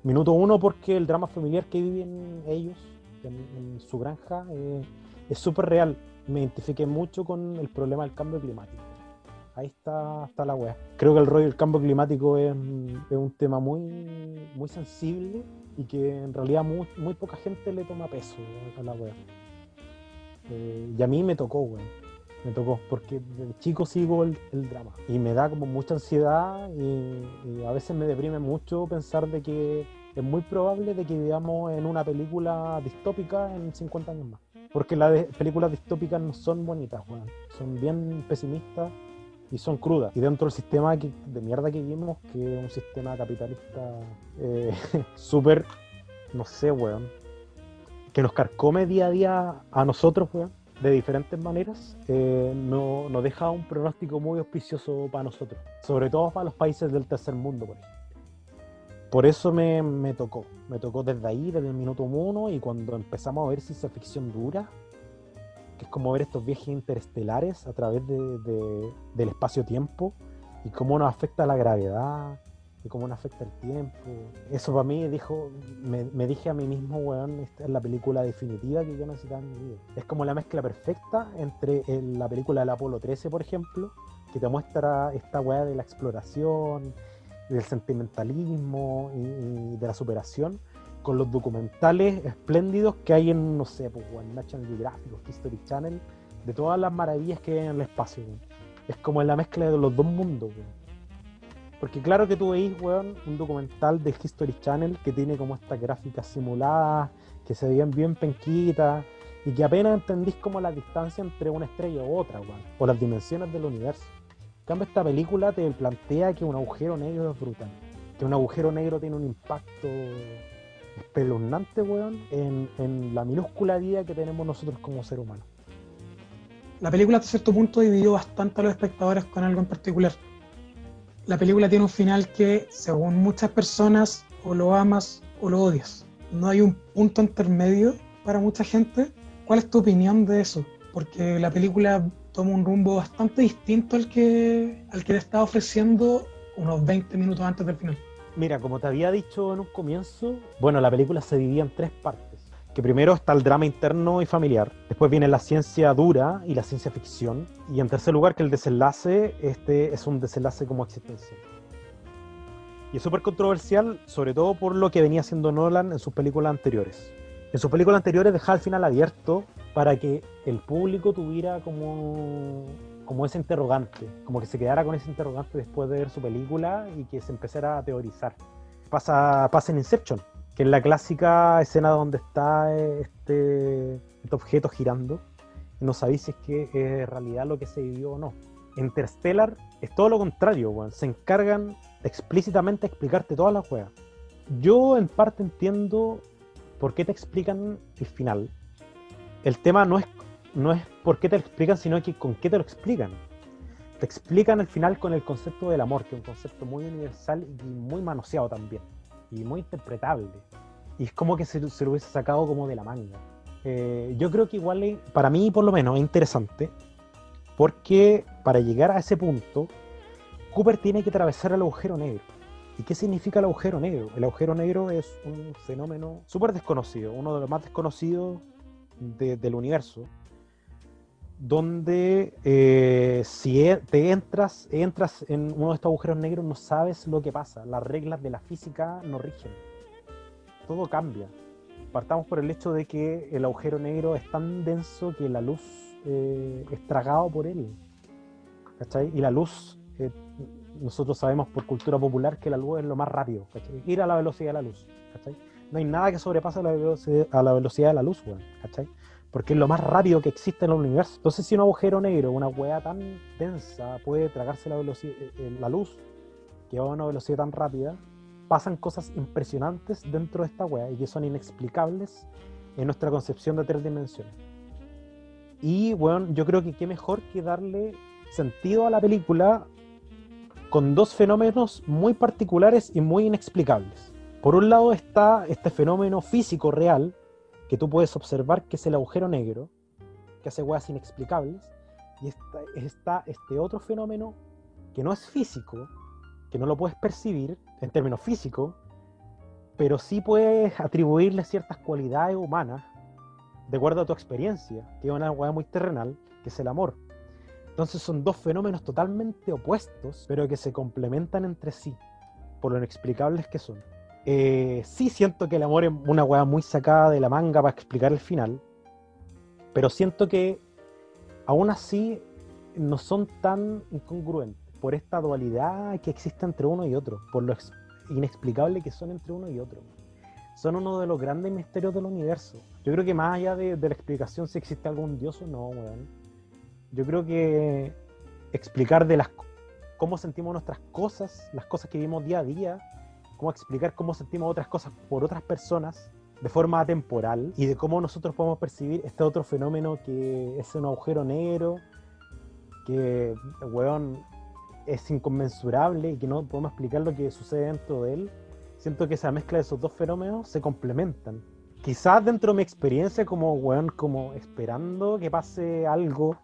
Minuto uno porque el drama familiar que viven ellos en, su granja eh, es súper real. Me identifiqué mucho con el problema del cambio climático. Ahí está, está la wea. Creo que el rollo del cambio climático es, es un tema muy, muy sensible y que en realidad muy, muy poca gente le toma peso a la wea. Eh, y a mí me tocó, weón. Me tocó, porque desde chico sigo el, drama y me da como mucha ansiedad y, a veces me deprime mucho pensar de que es muy probable de que vivamos en una película distópica en 50 años más. Porque las de- películas distópicas no son bonitas, weón. Son bien pesimistas y son crudas. Y dentro del sistema que- de mierda que vivimos, que es un sistema capitalista eh, súper, no sé, weón, que nos carcome día a día a nosotros, weón, de diferentes maneras, eh, no, nos deja un pronóstico muy auspicioso para nosotros. Sobre todo para los países del tercer mundo, por ejemplo. Por eso me, me tocó, me tocó desde ahí, desde el minuto uno, y cuando empezamos a ver ciencia ficción dura, que es como ver estos viajes interestelares a través de- de- del espacio-tiempo, y cómo nos afecta la gravedad, y cómo nos afecta el tiempo. Eso para mí dijo, me, me dije a mí mismo, weón, esta es la película definitiva que yo necesitaba en mi vida. Es como la mezcla perfecta entre el- la película del Apolo 13, por ejemplo, que te muestra esta weá de la exploración, del sentimentalismo y, y de la superación, con los documentales espléndidos que hay en, no sé, pues, en National Geographic, History Channel, de todas las maravillas que hay en el espacio. Es como la mezcla de los dos mundos. weón. Porque claro que tú veis, weón, un documental del History Channel que tiene como estas gráficas simuladas, que se veían bien penquitas, y que apenas entendís como la distancia entre una estrella u otra, weón, o las dimensiones del universo. En cambio, esta película te plantea que un agujero negro es brutal. Que un agujero negro tiene un impacto espeluznante, weón, en, en la minúscula vida que tenemos nosotros como ser humano. La película hasta cierto punto dividió bastante a los espectadores con algo en particular. La película tiene un final que, según muchas personas, o lo amas o lo odias. No hay un punto intermedio para mucha gente. ¿Cuál es tu opinión de eso? Porque la película toma un rumbo bastante distinto al que, al que te estaba ofreciendo unos 20 minutos antes del final. Mira, como te había dicho en un comienzo, bueno, la película se divide en tres partes. Que primero está el drama interno y familiar, después viene la ciencia dura y la ciencia ficción, y en tercer lugar que el desenlace este es un desenlace como existencial. Y es súper controversial, sobre todo por lo que venía haciendo Nolan en sus películas anteriores. En sus películas anteriores dejaba el final abierto para que el público tuviera como, como ese interrogante, como que se quedara con ese interrogante después de ver su película y que se empezara a teorizar. Pasa, pasa en Inception, que es la clásica escena donde está este, este objeto girando y no sabéis si es que es realidad lo que se vivió o no. Interstellar es todo lo contrario, se encargan explícitamente de explicarte todas las weas. Yo en parte entiendo por qué te explican el final. El tema no es, no es por qué te lo explican, sino con qué te lo explican. Te explican el final con el concepto del amor, que es un concepto muy universal y muy manoseado también, y muy interpretable. Y es como que se, lo hubiese sacado como de la manga. Eh, yo creo que igual, para mí por lo menos, es interesante, porque para llegar a ese punto, Cooper tiene que atravesar el agujero negro. ¿Y qué significa el agujero negro? El agujero negro es un fenómeno súper desconocido, uno de los más desconocidos de- del universo, donde eh, si e- te entras, entras en uno de estos agujeros negros no sabes lo que pasa, las reglas de la física no rigen, todo cambia. Partamos por el hecho de que el agujero negro es tan denso que la luz eh, es tragado por él. ¿Cachai? Y la luz, eh, nosotros sabemos por cultura popular que la luz es lo más rápido, ¿cachai? Ir a la velocidad de la luz. No hay nada que sobrepase a la velocidad, de la luz. Porque es lo más rápido que existe en el universo. Entonces, si un agujero negro, una hueá tan densa, puede tragarse la, velocidad, eh, la luz, que va a una velocidad tan rápida, pasan cosas impresionantes dentro de esta hueá y que son inexplicables en nuestra concepción de tres dimensiones. Y bueno, yo creo que qué mejor que darle sentido a la película con dos fenómenos muy particulares y muy inexplicables. Por un lado está este fenómeno físico real que tú puedes observar, que es el agujero negro, que hace weas inexplicables, y está, está este otro fenómeno que no es físico, que no lo puedes percibir en términos físicos, pero sí puedes atribuirle ciertas cualidades humanas de acuerdo a tu experiencia, que es una hueá muy terrenal, que es el amor. Entonces son dos fenómenos totalmente opuestos, pero que se complementan entre sí, por lo inexplicables que son. Eh, sí siento que el amor es una hueá muy sacada de la manga para explicar el final, pero siento que aún así no son tan incongruentes por esta dualidad que existe entre uno y otro, por lo inexplicable que son entre uno y otro. Son uno de los grandes misterios del universo. Yo creo que más allá de, la explicación si existe algún dios o no, weón, yo creo que explicar de cómo sentimos nuestras cosas, las cosas que vivimos día a día, cómo explicar cómo sentimos otras cosas por otras personas de forma atemporal y de cómo nosotros podemos percibir este otro fenómeno que es un agujero negro, que, weón, es inconmensurable y que no podemos explicar lo que sucede dentro de él, siento que esa mezcla de esos dos fenómenos se complementan. Quizás dentro de mi experiencia como weón, como esperando que pase algo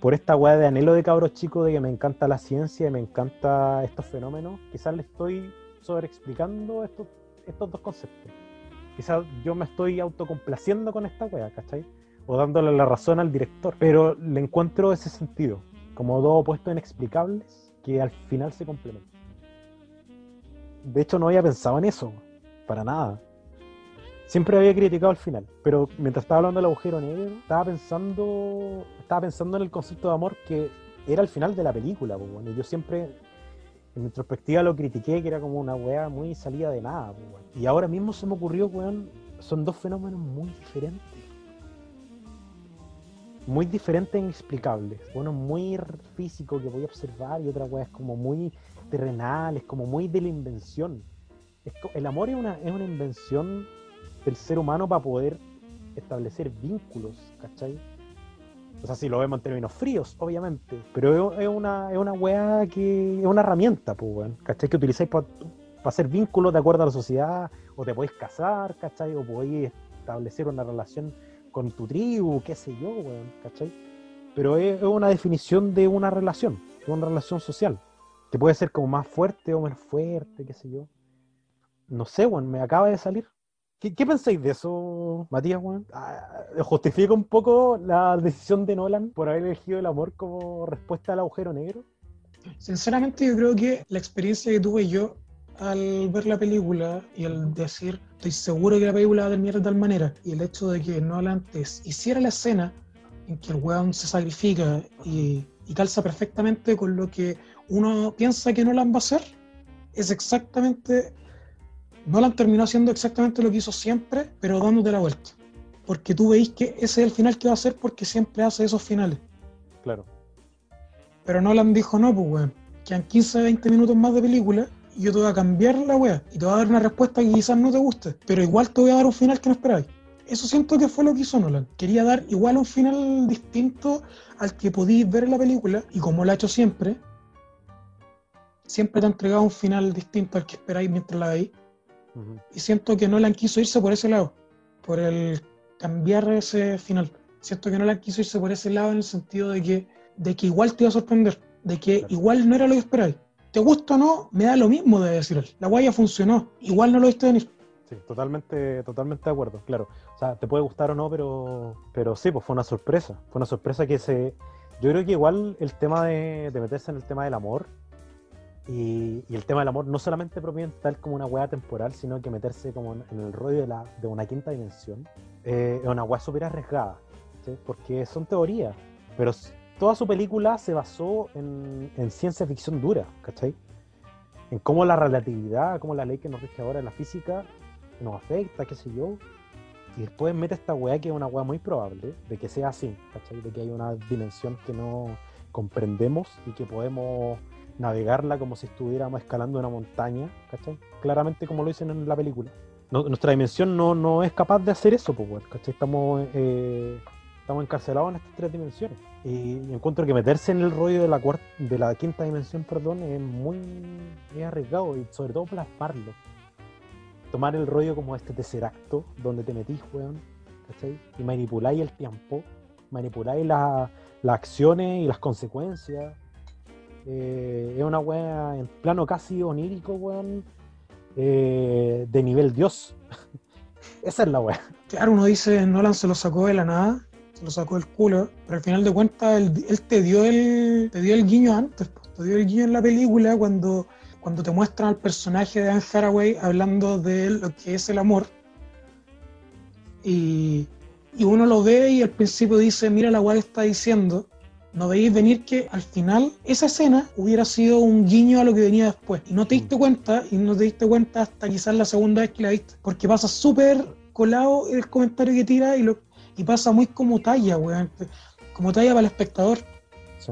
por esta weá de anhelo de cabros chicos de que me encanta la ciencia y me encanta estos fenómenos, quizás le estoy sobreexplicando estos, estos dos conceptos. Quizás yo me estoy autocomplaciendo con esta weá, ¿cachai? O dándole la razón al director, pero le encuentro ese sentido como dos opuestos inexplicables que al final se complementan. De hecho, no había pensado en eso, para nada. Siempre había criticado al final, pero mientras estaba hablando del agujero negro, estaba pensando, estaba pensando en el concepto de amor que era el final de la película, y yo siempre en retrospectiva lo critiqué, que era como una weá muy salida de nada, y ahora mismo se me ocurrió, weón, son dos fenómenos muy diferentes muy diferentes e inexplicables. Uno muy físico que voy a observar y otra weá es como muy terrenal, es como muy de la invención. el amor es una, es una invención del ser humano para poder establecer vínculos, ¿cachai? O sea, si lo vemos en términos fríos, obviamente, pero es, una, es una weá que es una herramienta, pues, ¿cachai? Que utilizáis para hacer vínculos de acuerdo a la sociedad, o te podéis casar, ¿cachai? O podéis establecer una relación con tu tribu, qué sé yo, weón, ¿cachai? Pero es, una definición de una relación, de una relación social, que puede ser como más fuerte o menos fuerte, qué sé yo. No sé, weón, me acaba de salir. ¿Qué, pensáis de eso, Matías? Ah, ¿Justifica un poco la decisión de Nolan por haber elegido el amor como respuesta al agujero negro? Sinceramente, yo creo que la experiencia que tuve yo al ver la película y al decir, estoy seguro que la película va a terminar de tal manera, y el hecho de que no antes hiciera la escena en que el weón se sacrifica y, calza perfectamente con lo que uno piensa que Nolan va a hacer, es exactamente. Nolan terminó haciendo exactamente lo que hizo siempre, pero dándote la vuelta. Porque tú veis que ese es el final que va a hacer porque siempre hace esos finales. Claro. Pero Nolan dijo, no, pues weón, quedan 15, 20 minutos más de película yo te voy a cambiar la wea y te voy a dar una respuesta que quizás no te guste, pero igual te voy a dar un final que no esperáis. Eso siento que fue lo que hizo Nolan. Quería dar igual un final distinto al que podéis ver en la película y como lo ha hecho siempre, siempre te ha entregado un final distinto al que esperáis mientras la veis. Y siento que Nolan quiso irse por ese lado, por el cambiar ese final. Siento que Nolan quiso irse por ese lado en el sentido de que, de que igual te iba a sorprender, de que igual no era lo que esperáis te gusta o no, me da lo mismo de decir La guaya funcionó, igual no lo viste venir. Sí, totalmente, totalmente de acuerdo, claro. O sea, te puede gustar o no, pero, pero sí, pues fue una sorpresa. Fue una sorpresa que se. Yo creo que igual el tema de, meterse en el tema del amor y, el tema del amor no solamente propiamente tal como una hueá temporal, sino que meterse como en, el rollo de, la, de una quinta dimensión, eh, es una hueá súper arriesgada, porque son teorías, pero toda su película se basó en, ciencia ficción dura, ¿cachai? En cómo la relatividad, cómo la ley que nos rige ahora en la física nos afecta, qué sé yo. Y después mete esta weá que es una weá muy probable de que sea así, ¿cachai? De que hay una dimensión que no comprendemos y que podemos navegarla como si estuviéramos escalando una montaña, ¿cachai? Claramente como lo dicen en la película. nuestra dimensión no, no es capaz de hacer eso, pues, ¿cachai? Estamos... Eh, Estamos encarcelados en estas tres dimensiones. Y encuentro que meterse en el rollo de la, cuarta, de la quinta dimensión, perdón, es muy es arriesgado y sobre todo plasmarlo. Tomar el rollo como este tercer acto, donde te metís, weón, ¿cachai? Y manipuláis el tiempo, manipuláis las acciones y las consecuencias. Eh, es una weá en plano casi onírico, weón, eh, de nivel Dios. Esa es la weá. Claro, uno dice, Nolan se lo sacó de la nada, se lo sacó del culo, pero al final de cuentas él, te, dio el, te dio el guiño antes, te dio el guiño en la película cuando, cuando te muestran al personaje de Anne Haraway hablando de lo que es el amor. Y, y uno lo ve y al principio dice, mira la weá que está diciendo, no veis venir que al final esa escena hubiera sido un guiño a lo que venía después. Y no te diste mm. cuenta, y no te diste cuenta hasta quizás la segunda vez que la viste, porque pasa súper colado el comentario que tira y, lo, y pasa muy como talla, weón. Como talla para el espectador.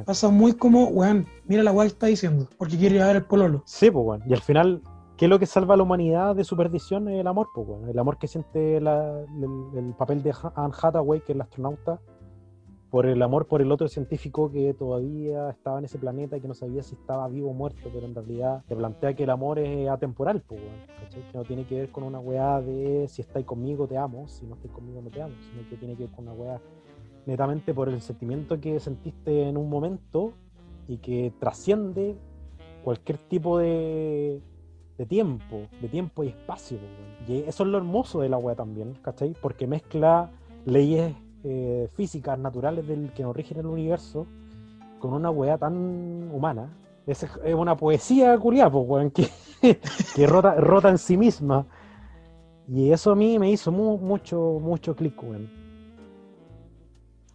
Pasa muy como, weón, mira la que está diciendo, porque quiere ir a ver el pololo. Sí, pues, weón. Y al final, ¿qué es lo que salva a la humanidad de su perdición? Es el amor, pues, weón. El amor que siente el, el, papel de Anne Hathaway, que es la astronauta, por el amor por el otro científico que todavía estaba en ese planeta y que no sabía si estaba vivo o muerto, pero en realidad te plantea que el amor es atemporal, pues, que no tiene que ver con una weá de si estáis conmigo te amo, si no estáis conmigo no te amo, sino que tiene que ver con una weá netamente por el sentimiento que sentiste en un momento y que trasciende cualquier tipo de, de tiempo, de tiempo y espacio. Y eso es lo hermoso de la weá también, ¿cachai? Porque mezcla leyes eh, físicas naturales del que nos rigen el universo con una weá tan humana. Es, es una poesía culiada, pues, que, que rota, rota en sí misma. Y eso a mí me hizo mucho, mucho clic, weón.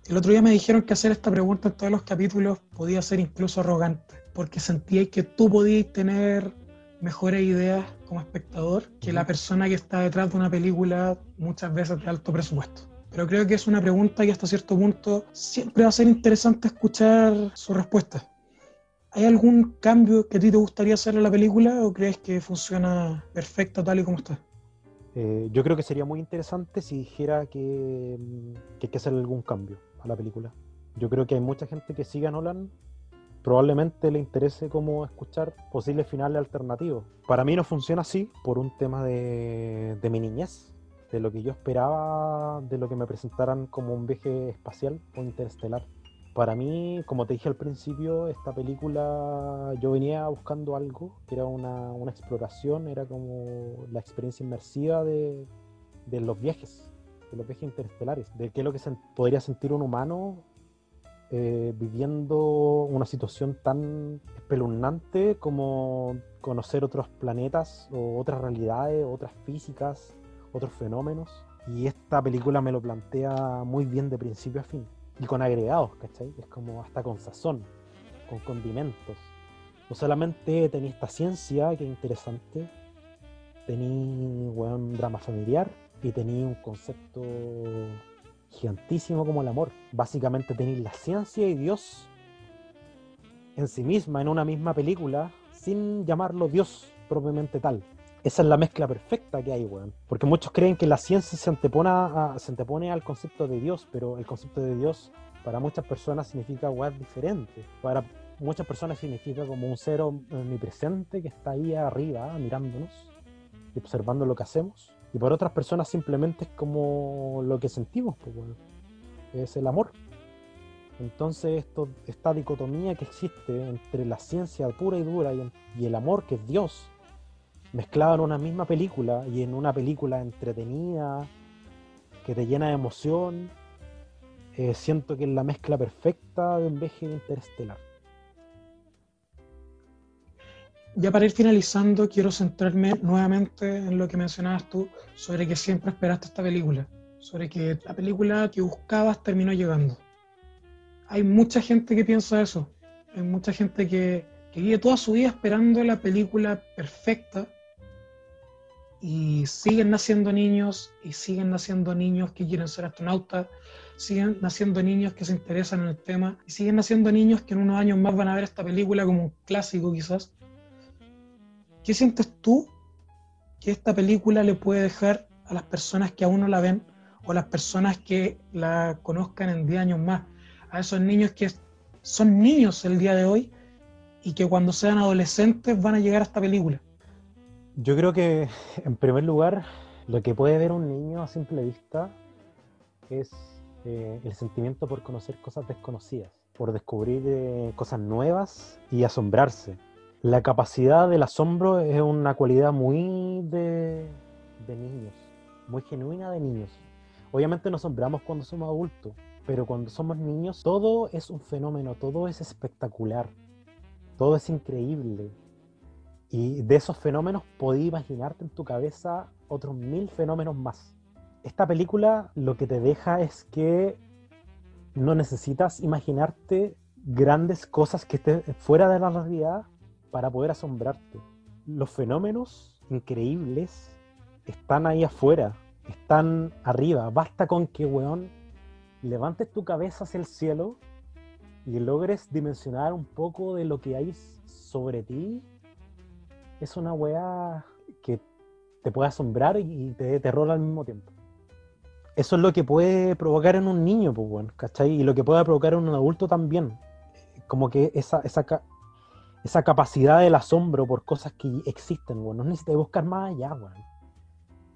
El otro día me dijeron que hacer esta pregunta en todos los capítulos podía ser incluso arrogante, porque sentíais que tú podías tener mejores ideas como espectador que la persona que está detrás de una película muchas veces de alto presupuesto pero creo que es una pregunta que hasta cierto punto siempre va a ser interesante escuchar su respuesta. ¿Hay algún cambio que a ti te gustaría hacer en la película o crees que funciona perfecta tal y como está? Eh, yo creo que sería muy interesante si dijera que, que hay que hacer algún cambio a la película. Yo creo que hay mucha gente que sigue a Nolan probablemente le interese como escuchar posibles finales alternativos. Para mí no funciona así por un tema de, de mi niñez de lo que yo esperaba de lo que me presentaran como un viaje espacial o interestelar. Para mí, como te dije al principio, esta película yo venía buscando algo que era una, exploración, era como la experiencia inmersiva de, los viajes, de los viajes interestelares, de qué es lo que podría sentir un humano eh, viviendo una situación tan espeluznante como conocer otros planetas o otras realidades, otras físicas, otros fenómenos. Y esta película me lo plantea muy bien de principio a fin. Y con agregados, ¿cachai? Es como hasta con sazón, con condimentos. No solamente tenía esta ciencia, que es interesante, tenía un drama familiar y tenía un concepto gigantísimo como el amor. Básicamente tenéis la ciencia y Dios en sí misma, en una misma película, sin llamarlo Dios propiamente tal esa es la mezcla perfecta que hay, weón. Porque muchos creen que la ciencia se antepone, al concepto de Dios, pero el concepto de Dios para muchas personas significa weón diferente. Para muchas personas significa como un ser omnipresente que está ahí arriba mirándonos y observando lo que hacemos. Y para otras personas simplemente es como lo que sentimos, pues, weón. Es el amor. Entonces esto, esta dicotomía que existe entre la ciencia pura y dura y el amor que es Dios, mezclado en una misma película y en una película entretenida, que te llena de emoción, eh, siento que es la mezcla perfecta de un viaje interestelar. Ya para ir finalizando, quiero centrarme nuevamente en lo que mencionabas tú sobre que siempre esperaste esta película, sobre que la película que buscabas terminó llegando. Hay mucha gente que piensa eso, hay mucha gente que, que vive toda su vida esperando la película perfecta y siguen naciendo niños y siguen naciendo niños que quieren ser astronautas, siguen naciendo niños que se interesan en el tema y siguen naciendo niños que en unos años más van a ver esta película como un clásico quizás. ¿Qué sientes tú que esta película le puede dejar a las personas que aún no la ven o las personas que la conozcan en 10 años más, a esos niños que son niños el día de hoy y que cuando sean adolescentes van a llegar a esta película? Yo creo que, en primer lugar, lo que puede ver un niño a simple vista es eh, el sentimiento por conocer cosas desconocidas, por descubrir eh, cosas nuevas y asombrarse. La capacidad del asombro es una cualidad muy de, de niños, muy genuina de niños. Obviamente nos asombramos cuando somos adultos, pero cuando somos niños todo es un fenómeno, todo es espectacular, todo es increíble. Y de esos fenómenos podías imaginarte en tu cabeza otros mil fenómenos más. Esta película lo que te deja es que no necesitas imaginarte grandes cosas que estén fuera de la realidad para poder asombrarte. Los fenómenos increíbles están ahí afuera, están arriba. Basta con que, weón, levantes tu cabeza hacia el cielo y logres dimensionar un poco de lo que hay sobre ti. Es una weá que te puede asombrar y te dé terror al mismo tiempo. Eso es lo que puede provocar en un niño, pues bueno, ¿cachai? Y lo que puede provocar en un adulto también. Como que esa, esa, esa capacidad del asombro por cosas que existen, bueno, no necesitas buscar más allá, bueno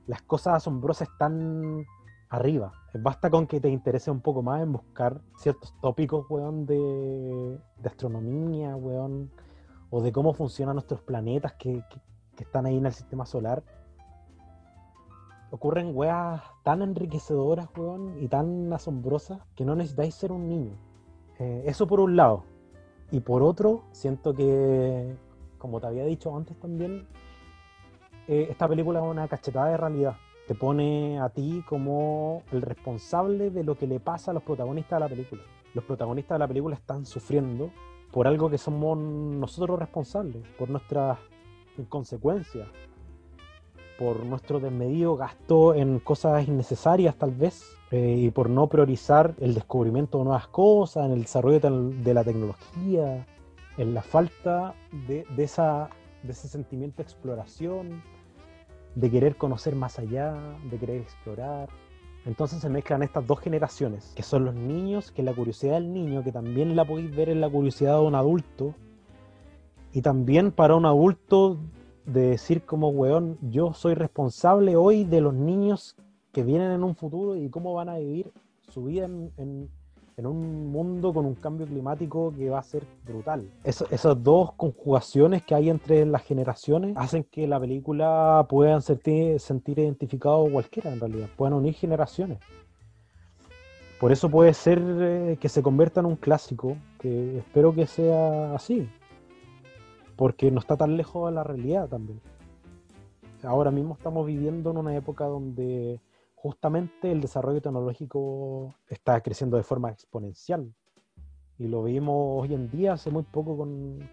las cosas asombrosas están arriba. Basta con que te interese un poco más en buscar ciertos tópicos, weón, de, astronomía, weón, o de cómo funcionan nuestros planetas que, están ahí en el sistema solar. Ocurren weas tan enriquecedoras, weón, y tan asombrosas que no necesitáis ser un niño. Eh, eso por un lado. Y por otro, siento que, como te había dicho antes también, eh, esta película es una cachetada de realidad. Te pone a ti como el responsable de lo que le pasa a los protagonistas de la película. Los protagonistas de la película están sufriendo por algo que somos nosotros responsables, por nuestras inconsecuencias, por nuestro desmedido gasto en cosas innecesarias tal vez, eh, y por no priorizar el descubrimiento de nuevas cosas, en el desarrollo de la tecnología, en la falta de, esa, de ese sentimiento de exploración, de querer conocer más allá, de querer explorar. Entonces se mezclan estas dos generaciones, que son los niños, que la curiosidad del niño, que también la podéis ver en la curiosidad de un adulto, y también para un adulto de decir como, weón, yo soy responsable hoy de los niños que vienen en un futuro y cómo van a vivir su vida en, en un mundo con un cambio climático que va a ser brutal. esas dos conjugaciones que hay entre las generaciones hacen que la película puedan sentir, sentir identificado cualquiera en realidad, puedan unir generaciones. Por eso puede ser eh, que se convierta en un clásico, que espero que sea así, porque no está tan lejos de la realidad también. Ahora mismo estamos viviendo en una época donde justamente el desarrollo tecnológico está creciendo de forma exponencial. Y lo vimos hoy en día, hace muy poco, con,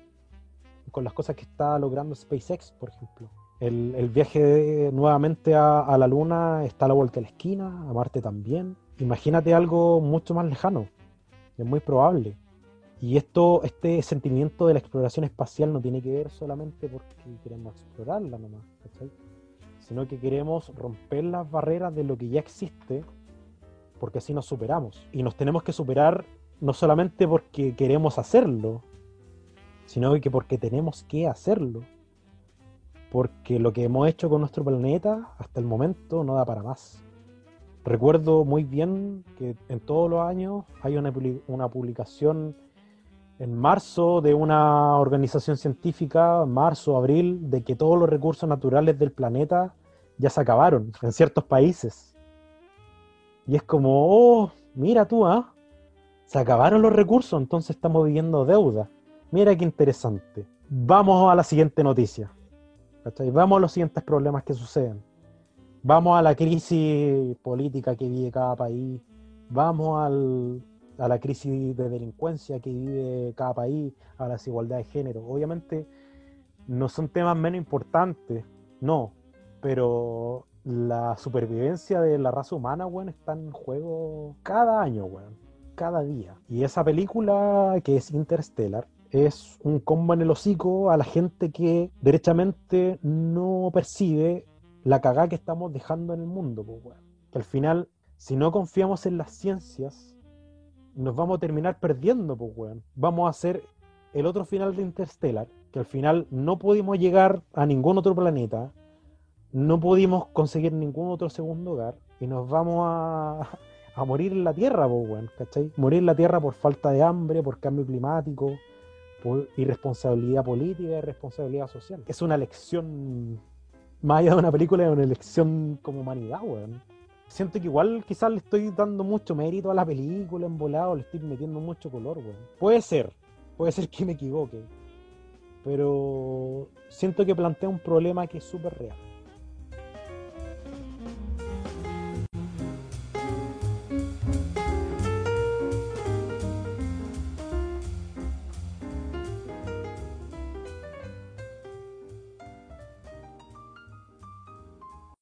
con las cosas que está logrando SpaceX, por ejemplo. El, el viaje nuevamente a, la Luna está a la vuelta de la esquina, a Marte también. Imagínate algo mucho más lejano, es muy probable. Y esto, este sentimiento de la exploración espacial no tiene que ver solamente porque queremos explorarla nomás, ¿cachai? Sino que queremos romper las barreras de lo que ya existe, porque así nos superamos. Y nos tenemos que superar no solamente porque queremos hacerlo, sino que porque tenemos que hacerlo. Porque lo que hemos hecho con nuestro planeta hasta el momento no da para más. Recuerdo muy bien que en todos los años hay una, una publicación en marzo de una organización científica, marzo, abril, de que todos los recursos naturales del planeta ya se acabaron en ciertos países. Y es como, oh, mira tú, ¿ah? Se acabaron los recursos, entonces estamos viviendo deuda. Mira qué interesante. Vamos a la siguiente noticia. Vamos a los siguientes problemas que suceden. Vamos a la crisis política que vive cada país. Vamos al, a la crisis de delincuencia que vive cada país, a la desigualdad de género. Obviamente no son temas menos importantes, no, pero la supervivencia de la raza humana, weón, está en juego cada año, weón, cada día. Y esa película que es Interstellar es un combo en el hocico a la gente que derechamente no percibe la cagada que estamos dejando en el mundo, pues, weón. Que al final si no confiamos en las ciencias, nos vamos a terminar perdiendo, pues, weón. Vamos a hacer el otro final de Interstellar, que al final no pudimos llegar a ningún otro planeta, no pudimos conseguir ningún otro segundo hogar, y nos vamos a, a morir en la Tierra, pues, weón, ¿cachai? Morir en la Tierra por falta de hambre, por cambio climático, por irresponsabilidad política y responsabilidad social. Es una lección, más allá de una película, es una lección como humanidad, weón. Siento que igual quizás le estoy dando mucho mérito a la película en volado, le estoy metiendo mucho color, weón. Puede ser, puede ser que me equivoque, pero siento que plantea un problema que es súper real.